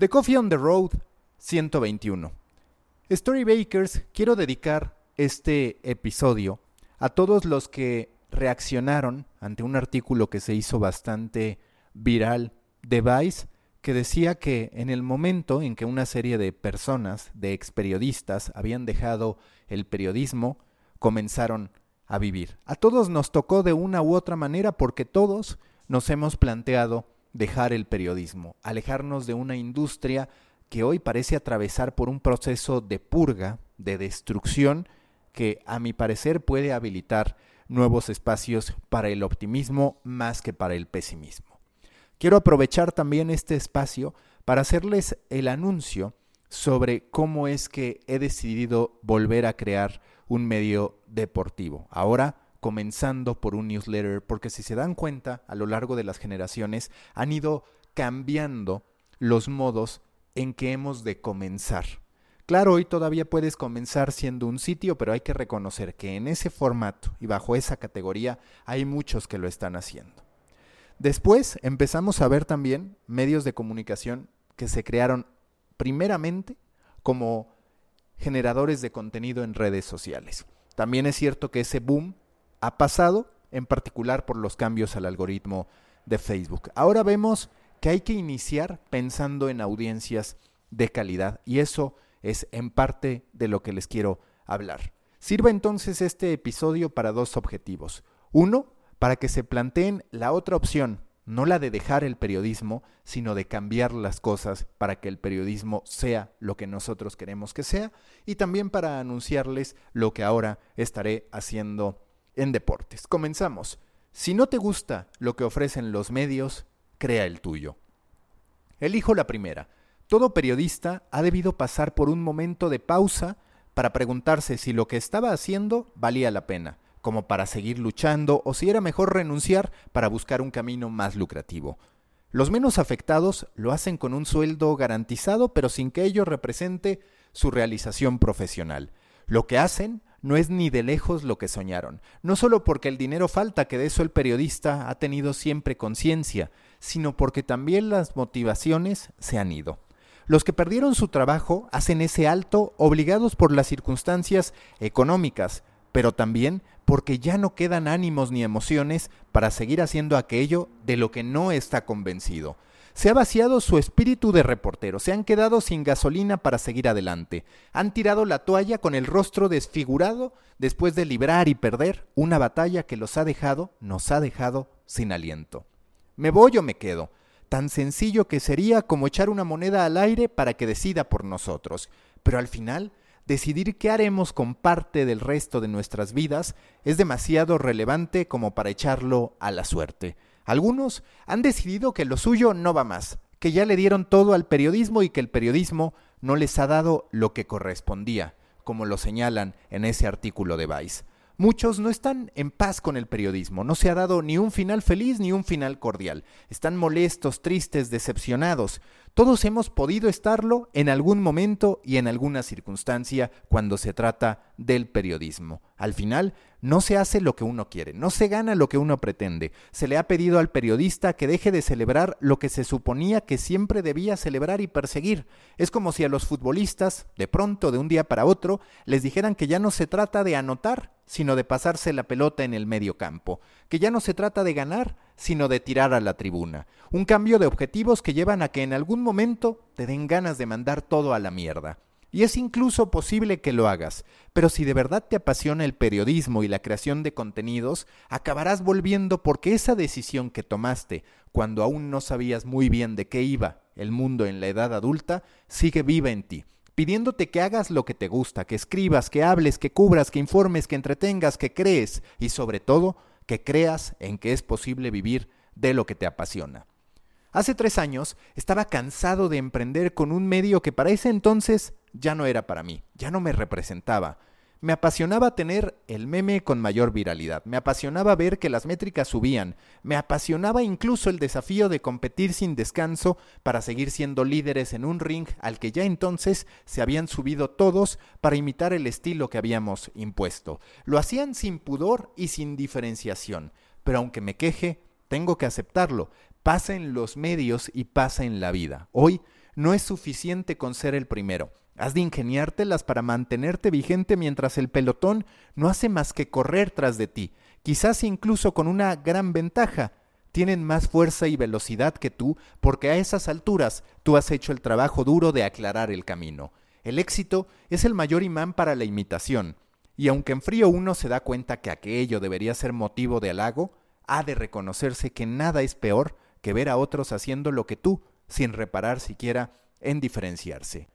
The Coffee on the Road 121. Storybakers, quiero dedicar este episodio a todos los que reaccionaron ante un artículo que se hizo bastante viral de Vice que decía que en el momento en que una serie de personas, de ex periodistas, habían dejado el periodismo, comenzaron a vivir. A todos nos tocó de una u otra manera porque todos nos hemos planteado dejar el periodismo, alejarnos de una industria que hoy parece atravesar por un proceso de purga, de destrucción, que a mi parecer puede habilitar nuevos espacios para el optimismo más que para el pesimismo. Quiero aprovechar también este espacio para hacerles el anuncio sobre cómo es que he decidido volver a crear un medio deportivo. Ahora comenzando por un newsletter, porque si se dan cuenta, a lo largo de las generaciones han ido cambiando los modos en que hemos de comenzar. Claro, hoy todavía puedes comenzar siendo un sitio, pero hay que reconocer que en ese formato y bajo esa categoría hay muchos que lo están haciendo. Después empezamos a ver también medios de comunicación que se crearon primeramente como generadores de contenido en redes sociales. También es cierto que ese boom ha pasado, en particular por los cambios al algoritmo de Facebook. Ahora vemos que hay que iniciar pensando en audiencias de calidad y eso es en parte de lo que les quiero hablar. Sirva entonces este episodio para dos objetivos. Uno, para que se planteen la otra opción, no la de dejar el periodismo, sino de cambiar las cosas para que el periodismo sea lo que nosotros queremos que sea, y también para anunciarles lo que ahora estaré haciendo en deportes. Comenzamos. Si no te gusta lo que ofrecen los medios, crea el tuyo. Elijo la primera. Todo periodista ha debido pasar por un momento de pausa para preguntarse si lo que estaba haciendo valía la pena, como para seguir luchando o si era mejor renunciar para buscar un camino más lucrativo. Los menos afectados lo hacen con un sueldo garantizado, pero sin que ello represente su realización profesional. Lo que hacen no es ni de lejos lo que soñaron, no solo porque el dinero falta, que de eso el periodista ha tenido siempre conciencia, sino porque también las motivaciones se han ido. Los que perdieron su trabajo hacen ese alto obligados por las circunstancias económicas, pero también porque ya no quedan ánimos ni emociones para seguir haciendo aquello de lo que no está convencido. Se ha vaciado su espíritu de reportero, se han quedado sin gasolina para seguir adelante, han tirado la toalla con el rostro desfigurado después de librar y perder una batalla que los ha dejado, nos ha dejado sin aliento. ¿Me voy o me quedo? Tan sencillo que sería como echar una moneda al aire para que decida por nosotros, pero al final decidir qué haremos con parte del resto de nuestras vidas es demasiado relevante como para echarlo a la suerte. Algunos han decidido que lo suyo no va más, que ya le dieron todo al periodismo y que el periodismo no les ha dado lo que correspondía, como lo señalan en ese artículo de Vice. Muchos no están en paz con el periodismo, no se ha dado ni un final feliz ni un final cordial. Están molestos, tristes, decepcionados. Todos hemos podido estarlo en algún momento y en alguna circunstancia cuando se trata del periodismo. Al final, no se hace lo que uno quiere, no se gana lo que uno pretende. Se le ha pedido al periodista que deje de celebrar lo que se suponía que siempre debía celebrar y perseguir. Es como si a los futbolistas, de pronto, de un día para otro, les dijeran que ya no se trata de anotar, sino de pasarse la pelota en el medio campo, que ya no se trata de ganar, sino de tirar a la tribuna. Un cambio de objetivos que llevan a que en algún momento te den ganas de mandar todo a la mierda. Y es incluso posible que lo hagas, pero si de verdad te apasiona el periodismo y la creación de contenidos, acabarás volviendo porque esa decisión que tomaste cuando aún no sabías muy bien de qué iba el mundo en la edad adulta, sigue viva en ti, pidiéndote que hagas lo que te gusta, que escribas, que hables, que cubras, que informes, que entretengas, que crees y sobre todo que creas en que es posible vivir de lo que te apasiona. Hace tres años estaba cansado de emprender con un medio que para ese entonces ya no era para mí, ya no me representaba. Me apasionaba tener el meme con mayor viralidad, me apasionaba ver que las métricas subían, me apasionaba incluso el desafío de competir sin descanso para seguir siendo líderes en un ring al que ya entonces se habían subido todos para imitar el estilo que habíamos impuesto. Lo hacían sin pudor y sin diferenciación, pero aunque me queje, tengo que aceptarlo. pasa en los medios y pasa en la vida. Hoy no es suficiente con ser el primero. Has de ingeniártelas para mantenerte vigente mientras el pelotón no hace más que correr tras de ti, quizás incluso con una gran ventaja. Tienen más fuerza y velocidad que tú porque a esas alturas tú has hecho el trabajo duro de aclarar el camino. El éxito es el mayor imán para la imitación, y aunque en frío uno se da cuenta que aquello debería ser motivo de halago, ha de reconocerse que nada es peor que ver a otros haciendo lo que tú, sin reparar siquiera en diferenciarse.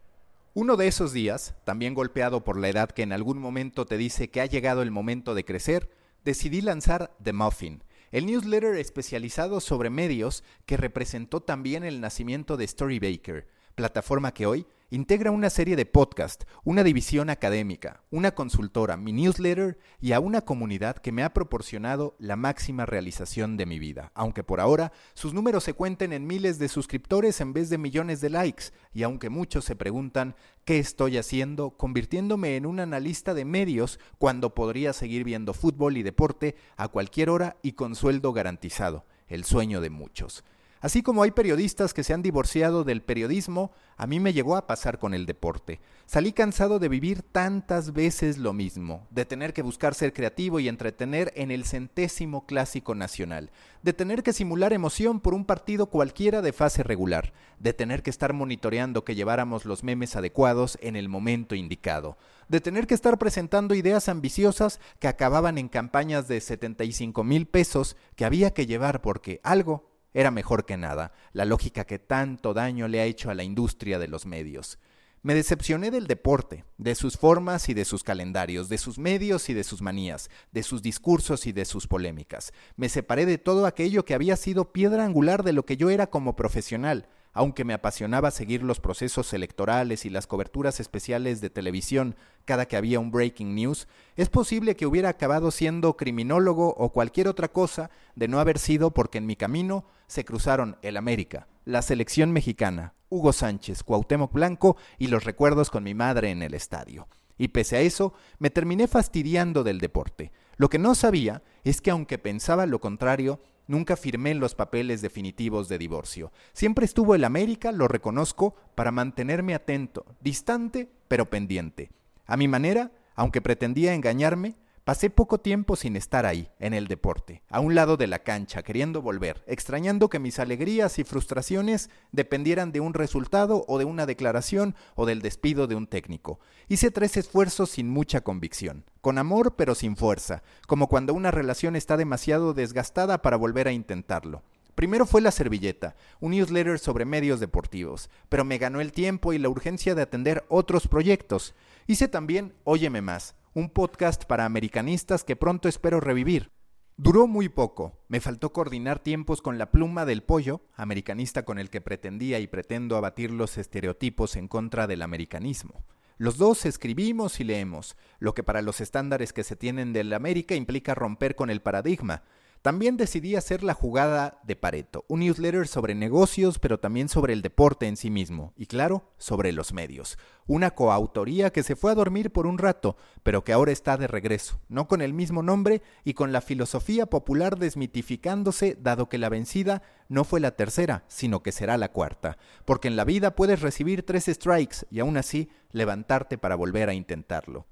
Uno de esos días, también golpeado por la edad que en algún momento te dice que ha llegado el momento de crecer, decidí lanzar The Muffin, el newsletter especializado sobre medios que representó también el nacimiento de Storybaker, plataforma que hoy integra una serie de podcast, una división académica, una consultora, mi newsletter y a una comunidad que me ha proporcionado la máxima realización de mi vida, aunque por ahora sus números se cuenten en miles de suscriptores en vez de millones de likes, y aunque muchos se preguntan qué estoy haciendo, convirtiéndome en un analista de medios cuando podría seguir viendo fútbol y deporte a cualquier hora y con sueldo garantizado, el sueño de muchos. Así como hay periodistas que se han divorciado del periodismo, a mí me llegó a pasar con el deporte. Salí cansado de vivir tantas veces lo mismo, de tener que buscar ser creativo y entretener en el centésimo clásico nacional, de tener que simular emoción por un partido cualquiera de fase regular, de tener que estar monitoreando que lleváramos los memes adecuados en el momento indicado, de tener que estar presentando ideas ambiciosas que acababan en campañas de 75 mil pesos que había que llevar porque algo era mejor que nada, la lógica que tanto daño le ha hecho a la industria de los medios. Me decepcioné del deporte, de sus formas y de sus calendarios, de sus medios y de sus manías, de sus discursos y de sus polémicas. Me separé de todo aquello que había sido piedra angular de lo que yo era como profesional, aunque me apasionaba seguir los procesos electorales y las coberturas especiales de televisión cada que había un breaking news, es posible que hubiera acabado siendo criminólogo o cualquier otra cosa de no haber sido porque en mi camino se cruzaron el América, la selección mexicana, Hugo Sánchez, Cuauhtémoc Blanco y los recuerdos con mi madre en el estadio. Y pese a eso, me terminé fastidiando del deporte. Lo que no sabía es que aunque pensaba lo contrario, Nunca firmé los papeles definitivos de divorcio. Siempre estuvo el América, lo reconozco, para mantenerme atento, distante, pero pendiente. A mi manera, aunque pretendía engañarme, Pasé poco tiempo sin estar ahí, en el deporte, a un lado de la cancha, queriendo volver, extrañando que mis alegrías y frustraciones dependieran de un resultado o de una declaración o del despido de un técnico. Hice tres esfuerzos sin mucha convicción, con amor pero sin fuerza, como cuando una relación está demasiado desgastada para volver a intentarlo. Primero fue La Servilleta, un newsletter sobre medios deportivos, pero me ganó el tiempo y la urgencia de atender otros proyectos. Hice también Óyeme Más, un podcast para americanistas que pronto espero revivir. Duró muy poco, me faltó coordinar tiempos con la pluma del pollo, americanista con el que pretendía y pretendo abatir los estereotipos en contra del americanismo. Los dos escribimos y leemos, lo que para los estándares que se tienen del América implica romper con el paradigma, también decidí hacer la jugada de Pareto, un newsletter sobre negocios, pero también sobre el deporte en sí mismo, y claro, sobre los medios. Una coautoría que se fue a dormir por un rato, pero que ahora está de regreso, no con el mismo nombre y con la filosofía popular desmitificándose, dado que la vencida no fue la tercera, sino que será la cuarta, porque en la vida puedes recibir tres strikes y aún así levantarte para volver a intentarlo.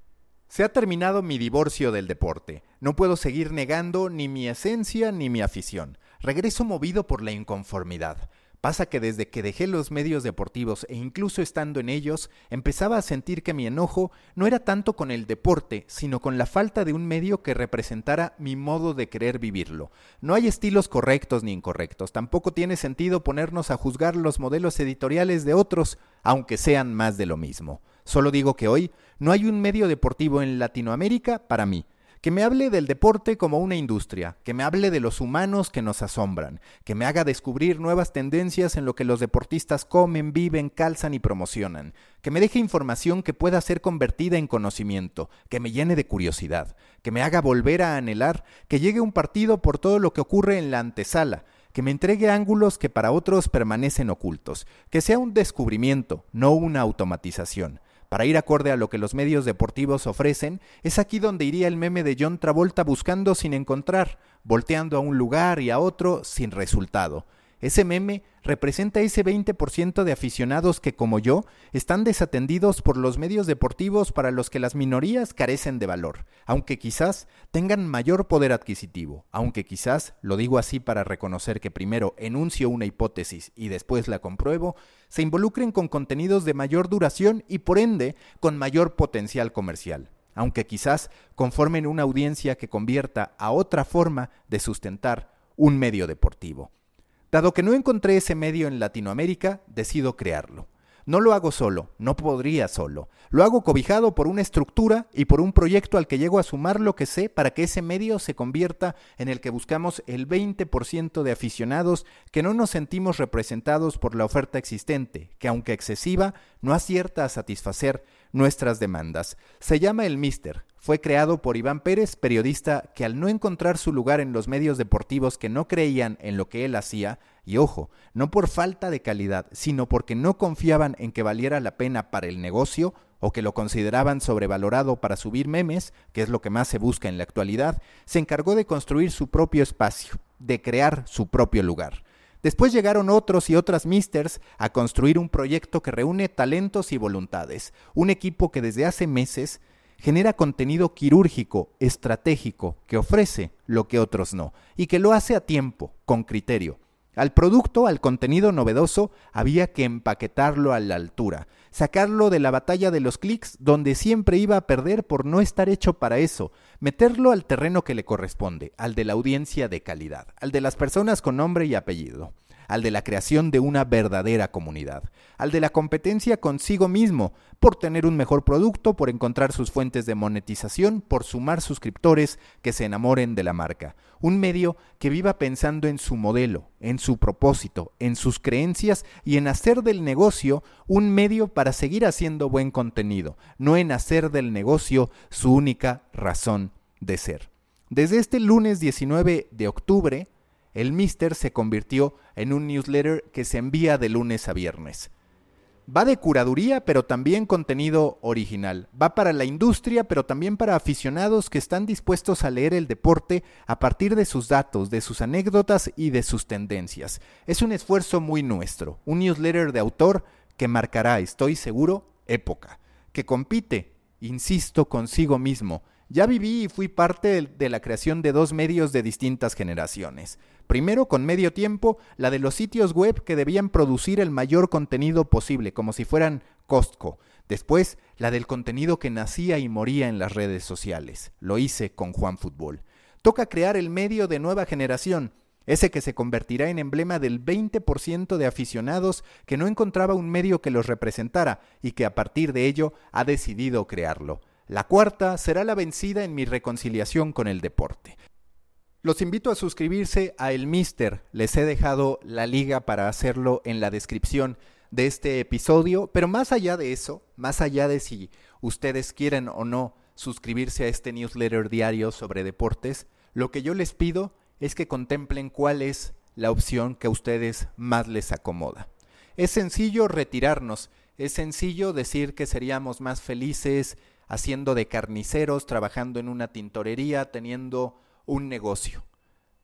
Se ha terminado mi divorcio del deporte. No puedo seguir negando ni mi esencia ni mi afición. Regreso movido por la inconformidad. Pasa que desde que dejé los medios deportivos e incluso estando en ellos, empezaba a sentir que mi enojo no era tanto con el deporte, sino con la falta de un medio que representara mi modo de querer vivirlo. No hay estilos correctos ni incorrectos, tampoco tiene sentido ponernos a juzgar los modelos editoriales de otros, aunque sean más de lo mismo. Solo digo que hoy no hay un medio deportivo en Latinoamérica para mí que me hable del deporte como una industria, que me hable de los humanos que nos asombran, que me haga descubrir nuevas tendencias en lo que los deportistas comen, viven, calzan y promocionan, que me deje información que pueda ser convertida en conocimiento, que me llene de curiosidad, que me haga volver a anhelar que llegue un partido por todo lo que ocurre en la antesala, que me entregue ángulos que para otros permanecen ocultos, que sea un descubrimiento, no una automatización. Para ir acorde a lo que los medios deportivos ofrecen, es aquí donde iría el meme de John Travolta buscando sin encontrar, volteando a un lugar y a otro sin resultado. Ese meme representa ese 20% de aficionados que, como yo, están desatendidos por los medios deportivos para los que las minorías carecen de valor, aunque quizás tengan mayor poder adquisitivo, aunque quizás, lo digo así para reconocer que primero enuncio una hipótesis y después la compruebo, se involucren con contenidos de mayor duración y por ende con mayor potencial comercial aunque quizás conformen una audiencia que convierta a otra forma de sustentar un medio deportivo. Dado que no encontré ese medio en Latinoamérica, decido crearlo. No lo hago solo, no podría solo. Lo hago cobijado por una estructura y por un proyecto al que llego a sumar lo que sé para que ese medio se convierta en el que buscamos el 20% de aficionados que no nos sentimos representados por la oferta existente, que aunque excesiva, no acierta a satisfacer nuestras demandas. Se llama El Mister. Fue creado por Iván Pérez, periodista que al no encontrar su lugar en los medios deportivos que no creían en lo que él hacía, y ojo, no por falta de calidad, sino porque no confiaban en que valiera la pena para el negocio, o que lo consideraban sobrevalorado para subir memes, que es lo que más se busca en la actualidad, se encargó de construir su propio espacio, de crear su propio lugar. Después llegaron otros y otras misters a construir un proyecto que reúne talentos y voluntades, un equipo que desde hace meses genera contenido quirúrgico, estratégico, que ofrece lo que otros no, y que lo hace a tiempo, con criterio. Al producto, al contenido novedoso, había que empaquetarlo a la altura, sacarlo de la batalla de los clics donde siempre iba a perder por no estar hecho para eso, meterlo al terreno que le corresponde, al de la audiencia de calidad, al de las personas con nombre y apellido al de la creación de una verdadera comunidad, al de la competencia consigo mismo, por tener un mejor producto, por encontrar sus fuentes de monetización, por sumar suscriptores que se enamoren de la marca. Un medio que viva pensando en su modelo, en su propósito, en sus creencias y en hacer del negocio un medio para seguir haciendo buen contenido, no en hacer del negocio su única razón de ser. Desde este lunes 19 de octubre, el Mister se convirtió en un newsletter que se envía de lunes a viernes. Va de curaduría, pero también contenido original. Va para la industria, pero también para aficionados que están dispuestos a leer el deporte a partir de sus datos, de sus anécdotas y de sus tendencias. Es un esfuerzo muy nuestro, un newsletter de autor que marcará, estoy seguro, época, que compite, insisto, consigo mismo. Ya viví y fui parte de la creación de dos medios de distintas generaciones. Primero, con medio tiempo, la de los sitios web que debían producir el mayor contenido posible, como si fueran Costco. Después, la del contenido que nacía y moría en las redes sociales. Lo hice con Juan Fútbol. Toca crear el medio de nueva generación, ese que se convertirá en emblema del 20% de aficionados que no encontraba un medio que los representara y que a partir de ello ha decidido crearlo. La cuarta será la vencida en mi reconciliación con el deporte. Los invito a suscribirse a El Mister. Les he dejado la liga para hacerlo en la descripción de este episodio. Pero más allá de eso, más allá de si ustedes quieren o no suscribirse a este newsletter diario sobre deportes, lo que yo les pido es que contemplen cuál es la opción que a ustedes más les acomoda. Es sencillo retirarnos, es sencillo decir que seríamos más felices haciendo de carniceros, trabajando en una tintorería, teniendo un negocio.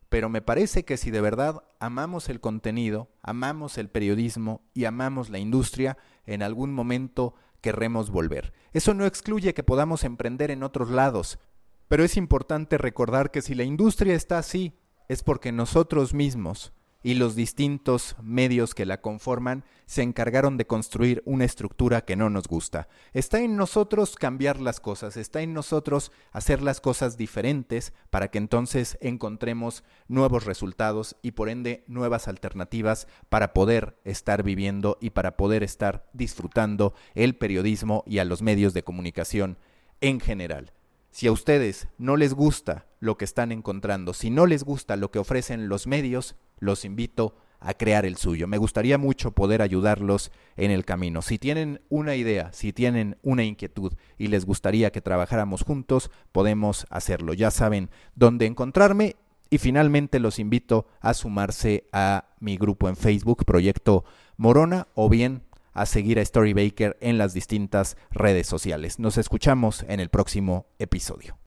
Pero me parece que si de verdad amamos el contenido, amamos el periodismo y amamos la industria, en algún momento querremos volver. Eso no excluye que podamos emprender en otros lados, pero es importante recordar que si la industria está así, es porque nosotros mismos y los distintos medios que la conforman se encargaron de construir una estructura que no nos gusta. Está en nosotros cambiar las cosas, está en nosotros hacer las cosas diferentes para que entonces encontremos nuevos resultados y por ende nuevas alternativas para poder estar viviendo y para poder estar disfrutando el periodismo y a los medios de comunicación en general. Si a ustedes no les gusta lo que están encontrando, si no les gusta lo que ofrecen los medios, los invito a crear el suyo. Me gustaría mucho poder ayudarlos en el camino. Si tienen una idea, si tienen una inquietud y les gustaría que trabajáramos juntos, podemos hacerlo. Ya saben dónde encontrarme y finalmente los invito a sumarse a mi grupo en Facebook, Proyecto Morona, o bien a seguir a Storybaker en las distintas redes sociales. Nos escuchamos en el próximo episodio.